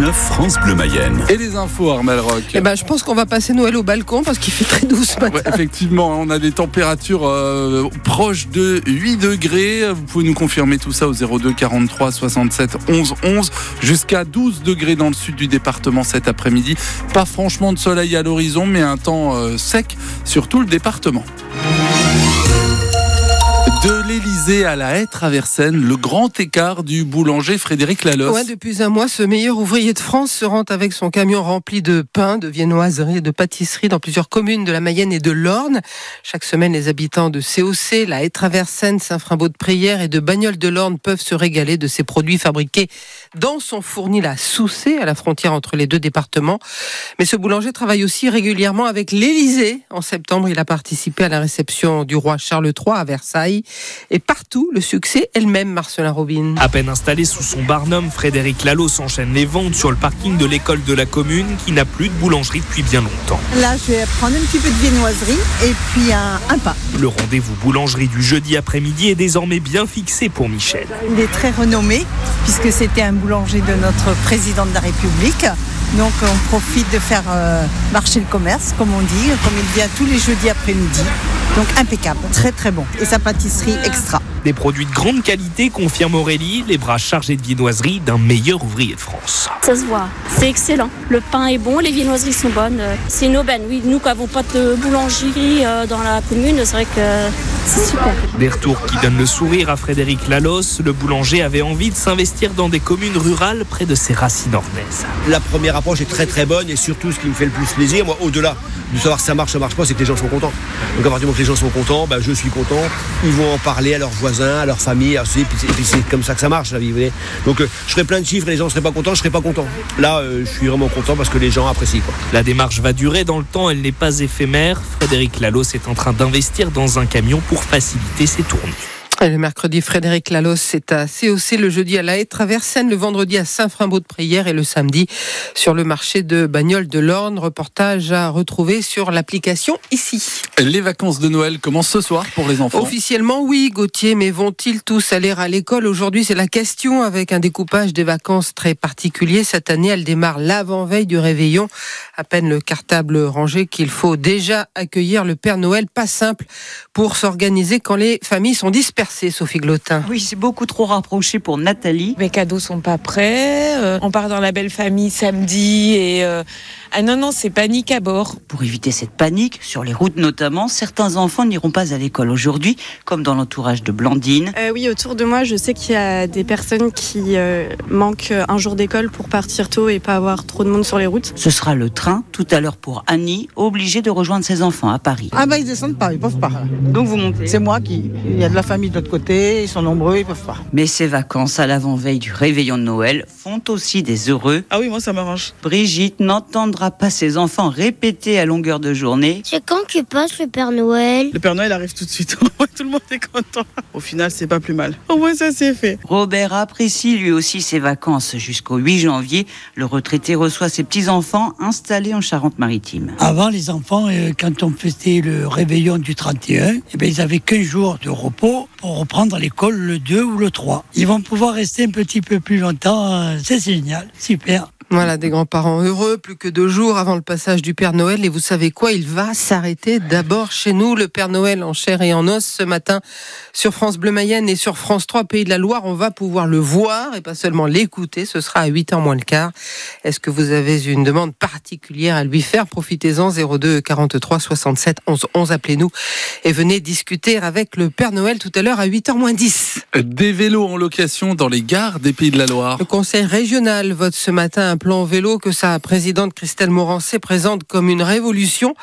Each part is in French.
9 France Bleu Mayenne. Et les infos, Armel Rock. Eh ben, je pense qu'on va passer Noël au balcon parce qu'il fait très doux ce matin. Ouais, effectivement, on a des températures euh, proches de 8 degrés. Vous pouvez nous confirmer tout ça au 02 43 67 11 11 jusqu'à 12 degrés dans le sud du département cet après-midi. Pas franchement de soleil à l'horizon, mais un temps euh, sec sur tout le département. À la haie traversienne, le grand écart du boulanger Frédéric Lalosse. Ouais, depuis un mois, ce meilleur ouvrier de France se rend avec son camion rempli de pain, de viennoiseries et de pâtisseries dans plusieurs communes de la Mayenne et de l'Orne. Chaque semaine, les habitants de COC, la haie traversienne, Saint-Frimbault de Prière et de Bagnoles de l'Orne peuvent se régaler de ces produits fabriqués dans son fournil à Soucé, à la frontière entre les deux départements. Mais ce boulanger travaille aussi régulièrement avec l'Élysée. En septembre, il a participé à la réception du roi Charles III à Versailles. Et partout, le succès est le même, Marcelin Robin. À peine installé sous son barnum, Frédéric Lalo s'enchaîne les ventes sur le parking de l'école de la commune qui n'a plus de boulangerie depuis bien longtemps. Là, je vais prendre un petit peu de viennoiserie et puis un, un pain. Le rendez-vous boulangerie du jeudi après-midi est désormais bien fixé pour Michel. Il est très renommé puisque c'était un boulanger de notre président de la République. Donc on profite de faire euh, marcher le commerce, comme on dit, comme il vient tous les jeudis après-midi. Donc impeccable, très très bon. Et sa pâtisserie extra. Des produits de grande qualité, confirme Aurélie, les bras chargés de viennoiserie d'un meilleur ouvrier de France. Ça se voit, c'est excellent. Le pain est bon, les viennoiseries sont bonnes. C'est une aubaine, oui. Nous qui n'avons pas de boulangerie euh, dans la commune, c'est vrai que c'est super. Des retours qui donnent le sourire à Frédéric Lalosse. Le boulanger avait envie de s'investir dans des communes rurales près de ses racines ornaises. La première approche est très très bonne et surtout ce qui me fait le plus plaisir, moi au-delà de savoir si ça marche, ça marche pas, c'est que les gens sont contents. Donc à partir du moment que les gens sont contents, bah, je suis content. Ils vont en parler à leurs voisins, à leur famille, et puis, c'est comme ça que ça marche la vie. Donc euh, je ferai plein de chiffres les gens ne seraient pas contents, je serais pas content. Là, euh, je suis vraiment content parce que les gens apprécient. Quoi. La démarche va durer dans le temps, elle n'est pas éphémère. Frédéric Lalosse est en train d'investir dans un camion pour faciliter ses tournées. Le mercredi, Frédéric Lalos c'est à COC, le jeudi à la haie Traversaine, le vendredi à Saint-Frimbault de Prière et le samedi sur le marché de Bagnoles de l'Orne. Reportage à retrouver sur l'application ici. Les vacances de Noël commencent ce soir pour les enfants. Officiellement, oui, Gauthier, mais vont-ils tous aller à l'école Aujourd'hui, c'est la question avec un découpage des vacances très particulier. Cette année, elle démarre l'avant-veille du réveillon. À peine le cartable rangé qu'il faut déjà accueillir le Père Noël. Pas simple pour s'organiser quand les familles sont dispersées, Sophie Glotin. Oui, c'est beaucoup trop rapproché pour Nathalie. Mes cadeaux sont pas prêts. euh, on part dans la belle famille samedi et euh, ah non non, c'est panique à bord. Pour éviter cette panique, sur les routes notamment, certains enfants n'iront pas à l'école aujourd'hui, comme dans l'entourage de Blandine. Euh, oui, autour de moi, je sais qu'il y a des personnes qui euh, manquent un jour d'école pour partir tôt et pas avoir trop de monde sur les routes. Ce sera le train tout à l'heure pour Annie, obligée de rejoindre ses enfants à Paris. Ah bah ils descendent pas, ils peuvent pas. Donc vous montez. C'est moi qui. Il y a de la famille de l'autre côté, ils sont nombreux, ils peuvent pas. Mais ces vacances à l'avant-veille du réveillon de Noël font aussi des heureux. Ah oui, moi ça m'arrange. Brigitte n'entendra pas ses enfants répéter à longueur de journée. C'est quand qu'il passe le Père Noël? Le Père Noël arrive tout de suite. Tout le monde est content. Au final, c'est pas plus mal. Au moins ça c'est fait. Robert apprécie lui aussi ses vacances jusqu'au 8 janvier. Le retraité reçoit ses petits-enfants installés en Charente-Maritime. Avant, les enfants, euh, quand on faisait le réveillon du 31, eh ben, ils avaient 15 jours de repos pour reprendre l'école le 2 ou le 3. Ils vont pouvoir rester un petit peu plus longtemps. euh, C'est génial, super. Voilà, des grands-parents heureux, plus que deux jours avant le passage du Père Noël. Et vous savez quoi? Il va s'arrêter d'abord chez nous, le Père Noël en chair et en os, ce matin sur France Bleu Mayenne et sur France 3 Pays de la Loire. On va pouvoir le voir et pas seulement l'écouter. Ce sera à 8h moins le quart. Est-ce que vous avez une demande particulière à lui faire? Profitez-en, 02 43 67 11 11. Appelez-nous et venez discuter avec le Père Noël tout à l'heure à 8h moins 10. Des vélos en location dans les gares des Pays de la Loire. Le conseil régional vote ce matin un plan vélo que sa présidente Christelle Morancé présente comme une révolution.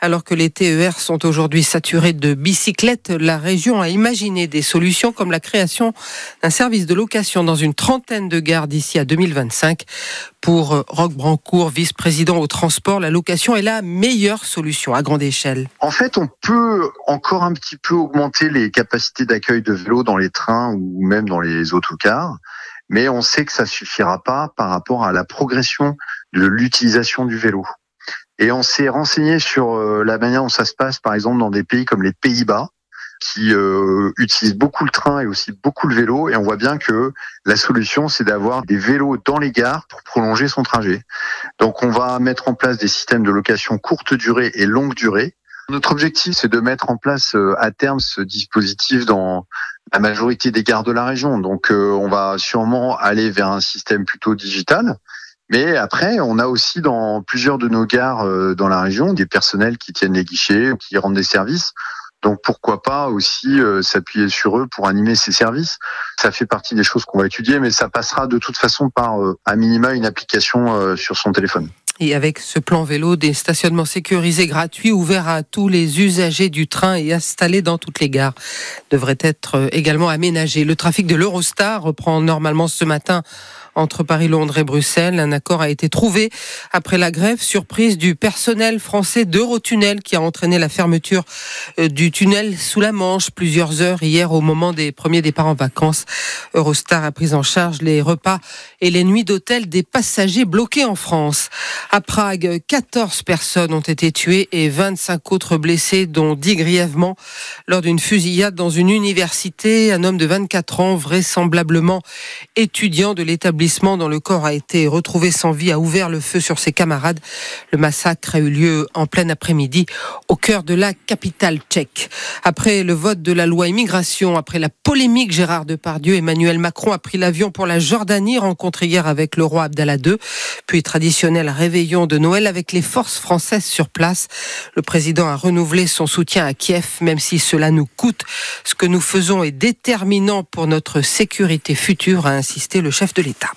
Alors que les TER sont aujourd'hui saturés de bicyclettes, la région a imaginé des solutions comme la création d'un service de location dans une trentaine de gares d'ici à 2025. Pour Roch Brancourt, vice-président au transport, la location est la meilleure solution à grande échelle. En fait, on peut encore un petit peu augmenter les capacités d'accueil de vélos dans les trains ou même dans les autocars mais on sait que ça suffira pas par rapport à la progression de l'utilisation du vélo. Et on s'est renseigné sur euh, la manière dont ça se passe, par exemple, dans des pays comme les Pays-Bas, qui euh, utilisent beaucoup le train et aussi beaucoup le vélo. Et on voit bien que la solution, c'est d'avoir des vélos dans les gares pour prolonger son trajet. Donc on va mettre en place des systèmes de location courte durée et longue durée. Notre objectif, c'est de mettre en place euh, à terme ce dispositif dans la majorité des gares de la région. Donc euh, on va sûrement aller vers un système plutôt digital. Mais après, on a aussi dans plusieurs de nos gares euh, dans la région des personnels qui tiennent les guichets, qui rendent des services. Donc pourquoi pas aussi euh, s'appuyer sur eux pour animer ces services. Ça fait partie des choses qu'on va étudier, mais ça passera de toute façon par euh, à minima une application sur son téléphone. Et avec ce plan vélo, des stationnements sécurisés gratuits ouverts à tous les usagers du train et installés dans toutes les gares devraient être également aménagés. Le trafic de l'Eurostar reprend normalement ce matin entre Paris-Londres et Bruxelles. Un accord a été trouvé après la grève surprise du personnel français d'Eurotunnel qui a entraîné la fermeture euh, du tunnel sous la Manche plusieurs heures hier au moment des premiers départs en vacances. Eurostar a pris en charge les repas et les nuits d'hôtel des passagers bloqués en France. À Prague, 14 personnes ont été tuées et 25 autres blessées, dont 10 grièvement, lors d'une fusillade dans une université. Un homme de 24 ans, vraisemblablement étudiant de l'établissement dont le corps a été retrouvé sans vie a ouvert le feu sur ses camarades. Le massacre a eu lieu en plein après-midi au cœur de la capitale tchèque. Après le vote de la loi immigration, après la polémique Gérard Depardieu, Emmanuel Macron a pris l'avion pour la Jordanie, rencontré hier avec le roi Abdallah II, puis traditionnel de Noël avec les forces françaises sur place. Le président a renouvelé son soutien à Kiev, même si cela nous coûte. Ce que nous faisons est déterminant pour notre sécurité future, a insisté le chef de l'État.